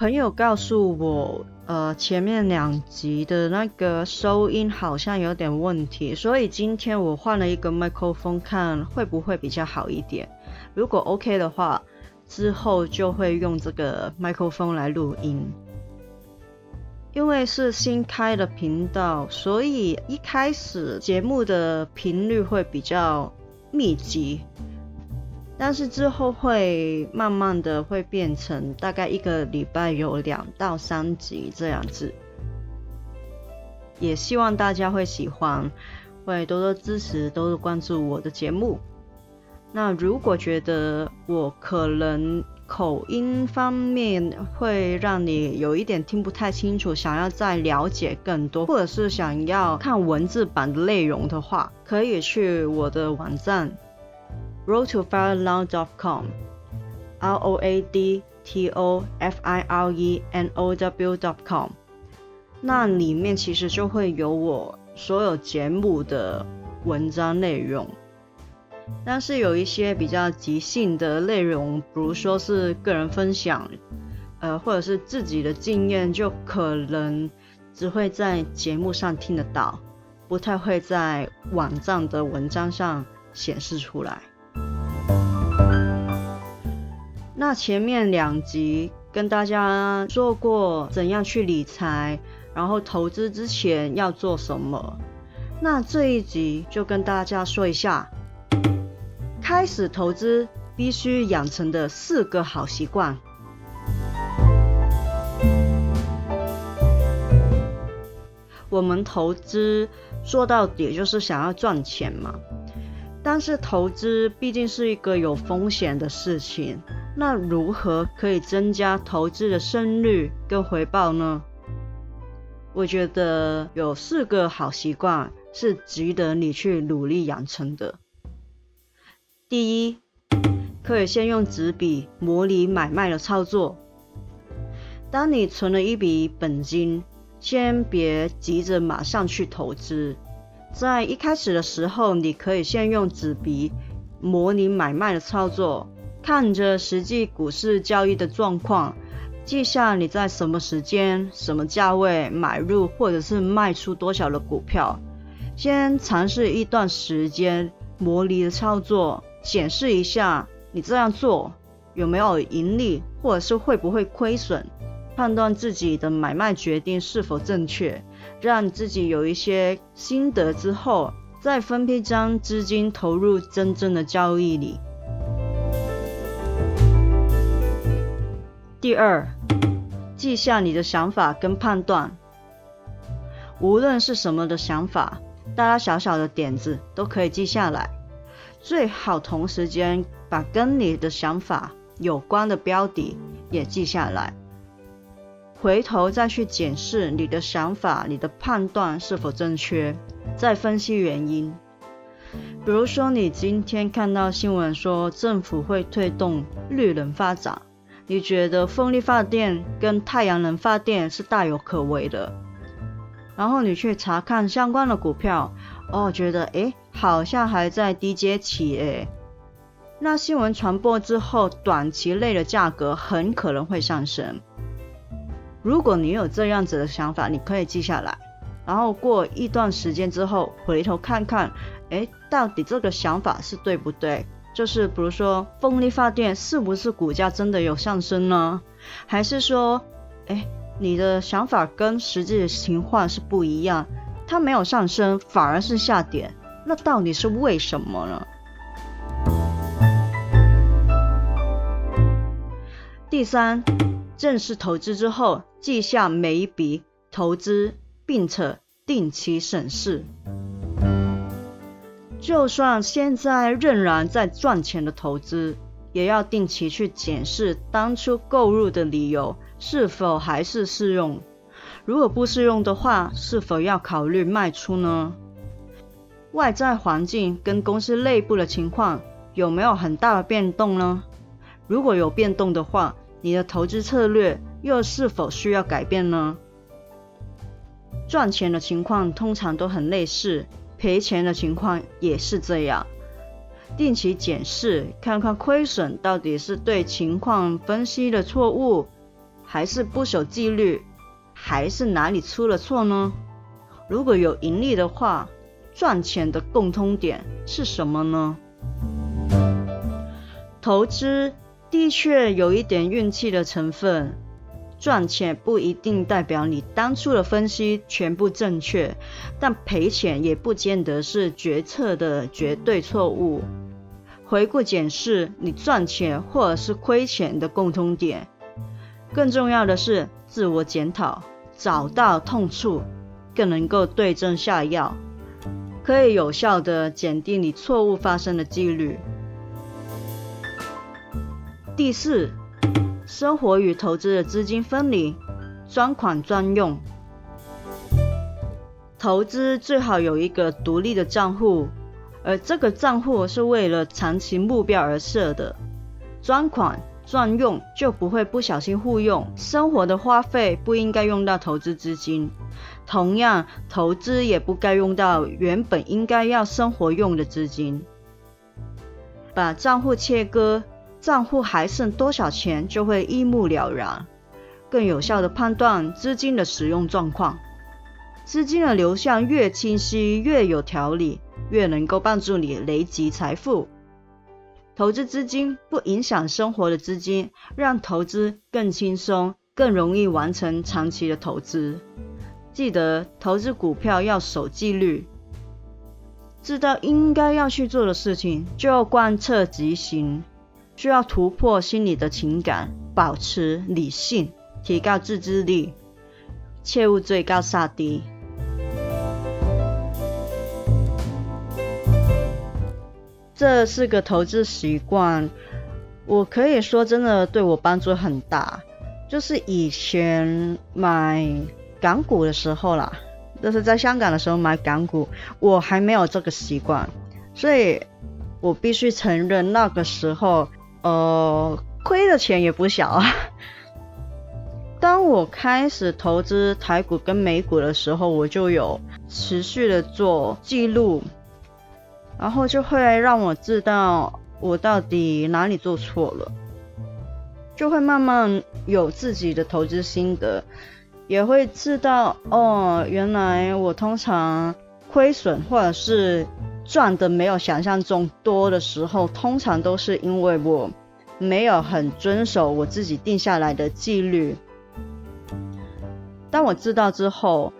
朋友告诉我，呃，前面两集的那个收音好像有点问题，所以今天我换了一个麦克风，看会不会比较好一点。如果 OK 的话，之后就会用这个麦克风来录音。因为是新开的频道，所以一开始节目的频率会比较密集。但是之后会慢慢的会变成大概一个礼拜有两到三集这样子，也希望大家会喜欢，会多多支持，多多关注我的节目。那如果觉得我可能口音方面会让你有一点听不太清楚，想要再了解更多，或者是想要看文字版的内容的话，可以去我的网站。roadtofirelow.com，r o a d t o f i r e n o w dot com，那里面其实就会有我所有节目的文章内容，但是有一些比较即兴的内容，比如说是个人分享，呃，或者是自己的经验，就可能只会在节目上听得到，不太会在网站的文章上显示出来。那前面两集跟大家说过怎样去理财，然后投资之前要做什么。那这一集就跟大家说一下，开始投资必须养成的四个好习惯。我们投资做到底就是想要赚钱嘛，但是投资毕竟是一个有风险的事情。那如何可以增加投资的胜率跟回报呢？我觉得有四个好习惯是值得你去努力养成的。第一，可以先用纸笔模拟买卖的操作。当你存了一笔本金，先别急着马上去投资，在一开始的时候，你可以先用纸笔模拟买卖的操作。看着实际股市交易的状况，记下你在什么时间、什么价位买入或者是卖出多少的股票，先尝试一段时间模拟的操作，显示一下你这样做有没有盈利，或者是会不会亏损，判断自己的买卖决定是否正确，让自己有一些心得之后，再分批将资金投入真正的交易里。第二，记下你的想法跟判断，无论是什么的想法，大大小小的点子都可以记下来。最好同时间把跟你的想法有关的标的也记下来，回头再去检视你的想法、你的判断是否正确，再分析原因。比如说，你今天看到新闻说政府会推动绿能发展。你觉得风力发电跟太阳能发电是大有可为的，然后你去查看相关的股票，哦，觉得诶好像还在低阶期诶，那新闻传播之后，短期内的价格很可能会上升。如果你有这样子的想法，你可以记下来，然后过一段时间之后回头看看，诶，到底这个想法是对不对？就是比如说，风力发电是不是股价真的有上升呢？还是说，哎，你的想法跟实际的情况是不一样，它没有上升，反而是下跌，那到底是为什么呢？第三，正式投资之后，记下每一笔投资，并且定期审视。就算现在仍然在赚钱的投资，也要定期去检视当初购入的理由是否还是适用。如果不适用的话，是否要考虑卖出呢？外在环境跟公司内部的情况有没有很大的变动呢？如果有变动的话，你的投资策略又是否需要改变呢？赚钱的情况通常都很类似，赔钱的情况也是这样。定期检视，看看亏损到底是对情况分析的错误，还是不守纪律，还是哪里出了错呢？如果有盈利的话，赚钱的共通点是什么呢？投资的确有一点运气的成分，赚钱不一定代表你当初的分析全部正确，但赔钱也不见得是决策的绝对错误。回顾检视你赚钱或者是亏钱的共通点，更重要的是自我检讨，找到痛处，更能够对症下药，可以有效的减低你错误发生的几率。第四，生活与投资的资金分离，专款专用。投资最好有一个独立的账户。而这个账户是为了长期目标而设的，专款专用就不会不小心互用。生活的花费不应该用到投资资金，同样投资也不该用到原本应该要生活用的资金。把账户切割，账户还剩多少钱就会一目了然，更有效的判断资金的使用状况。资金的流向越清晰，越有条理。越能够帮助你累积财富。投资资金不影响生活的资金，让投资更轻松，更容易完成长期的投资。记得投资股票要守纪律，知道应该要去做的事情就要贯彻执行，需要突破心理的情感，保持理性，提高自制力，切勿追高杀低。这是个投资习惯，我可以说真的对我帮助很大。就是以前买港股的时候啦，就是在香港的时候买港股，我还没有这个习惯，所以我必须承认那个时候，呃，亏的钱也不小啊。当我开始投资台股跟美股的时候，我就有持续的做记录。然后就会让我知道我到底哪里做错了，就会慢慢有自己的投资心得，也会知道哦，原来我通常亏损或者是赚的没有想象中多的时候，通常都是因为我没有很遵守我自己定下来的纪律。当我知道之后。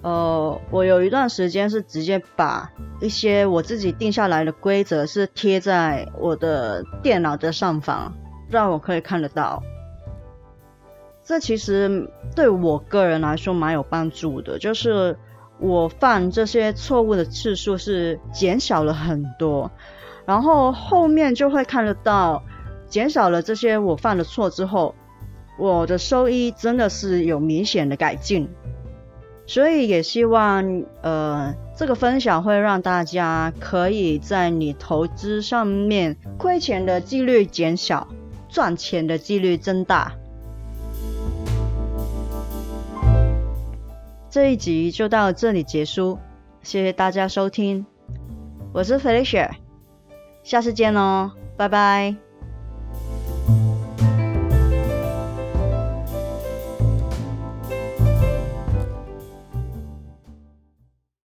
呃，我有一段时间是直接把一些我自己定下来的规则是贴在我的电脑的上方，让我可以看得到。这其实对我个人来说蛮有帮助的，就是我犯这些错误的次数是减少了很多，然后后面就会看得到，减少了这些我犯的错之后，我的收益真的是有明显的改进。所以也希望，呃，这个分享会让大家可以在你投资上面亏钱的几率减小，赚钱的几率增大。这一集就到这里结束，谢谢大家收听，我是 Felicia，下次见哦，拜拜。